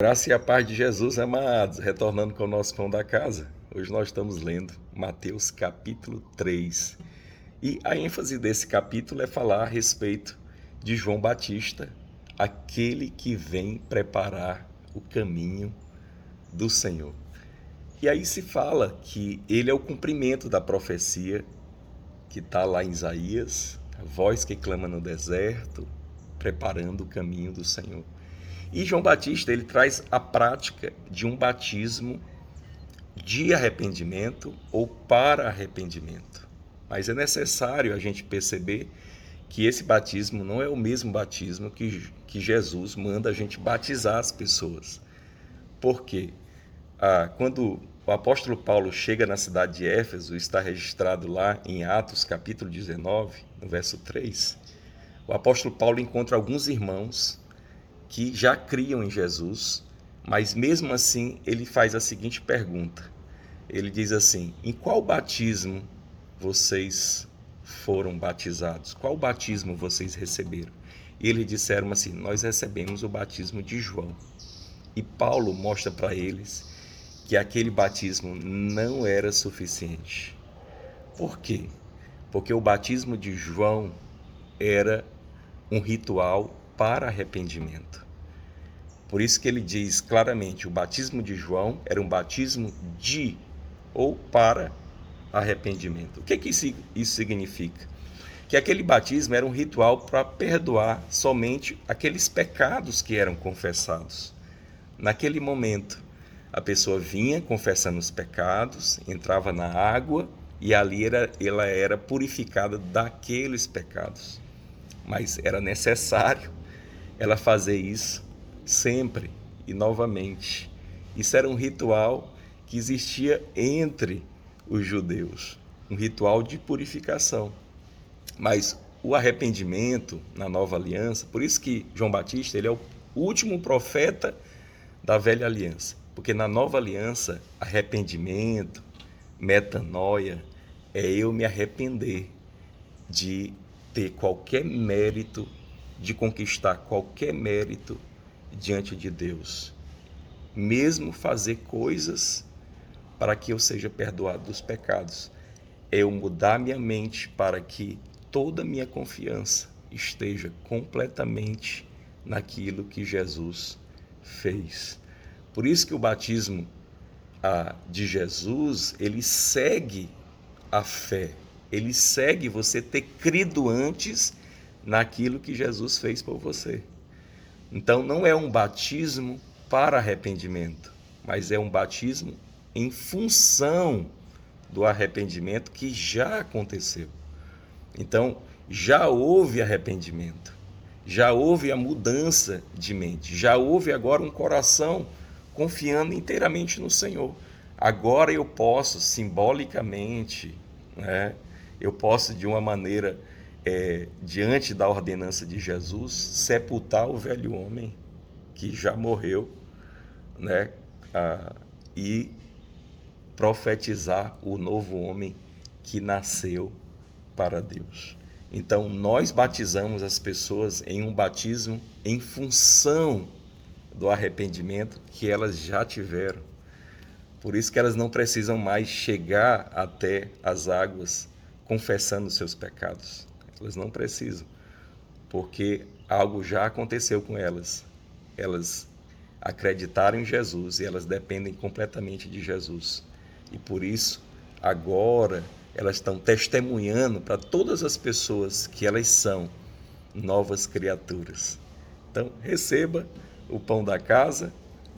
Graça e a paz de Jesus, amados, retornando com o nosso pão da casa. Hoje nós estamos lendo Mateus capítulo 3. E a ênfase desse capítulo é falar a respeito de João Batista, aquele que vem preparar o caminho do Senhor. E aí se fala que ele é o cumprimento da profecia que está lá em Isaías, a voz que clama no deserto, preparando o caminho do Senhor. E João Batista ele traz a prática de um batismo de arrependimento ou para arrependimento. Mas é necessário a gente perceber que esse batismo não é o mesmo batismo que, que Jesus manda a gente batizar as pessoas. Por quê? Ah, quando o apóstolo Paulo chega na cidade de Éfeso, está registrado lá em Atos capítulo 19, no verso 3, o apóstolo Paulo encontra alguns irmãos que já criam em Jesus, mas mesmo assim ele faz a seguinte pergunta. Ele diz assim: Em qual batismo vocês foram batizados? Qual batismo vocês receberam? E eles disseram assim: Nós recebemos o batismo de João. E Paulo mostra para eles que aquele batismo não era suficiente. Por quê? Porque o batismo de João era um ritual para arrependimento. Por isso que ele diz claramente: o batismo de João era um batismo de ou para arrependimento. O que, que isso, isso significa? Que aquele batismo era um ritual para perdoar somente aqueles pecados que eram confessados. Naquele momento, a pessoa vinha confessando os pecados, entrava na água e ali era, ela era purificada daqueles pecados. Mas era necessário ela fazer isso sempre e novamente. Isso era um ritual que existia entre os judeus, um ritual de purificação. Mas o arrependimento na nova aliança, por isso que João Batista ele é o último profeta da velha aliança, porque na nova aliança, arrependimento, metanoia, é eu me arrepender de ter qualquer mérito de conquistar qualquer mérito diante de Deus, mesmo fazer coisas para que eu seja perdoado dos pecados. É eu mudar minha mente para que toda minha confiança esteja completamente naquilo que Jesus fez. Por isso que o batismo de Jesus, ele segue a fé. Ele segue você ter crido antes naquilo que Jesus fez por você. Então não é um batismo para arrependimento, mas é um batismo em função do arrependimento que já aconteceu. Então, já houve arrependimento, já houve a mudança de mente, já houve agora um coração confiando inteiramente no Senhor. Agora eu posso simbolicamente, né, eu posso de uma maneira é, diante da ordenança de Jesus, sepultar o velho homem que já morreu, né? Ah, e profetizar o novo homem que nasceu para Deus. Então, nós batizamos as pessoas em um batismo em função do arrependimento que elas já tiveram. Por isso que elas não precisam mais chegar até as águas confessando seus pecados. Elas não precisam, porque algo já aconteceu com elas. Elas acreditaram em Jesus e elas dependem completamente de Jesus. E por isso, agora, elas estão testemunhando para todas as pessoas que elas são novas criaturas. Então, receba o pão da casa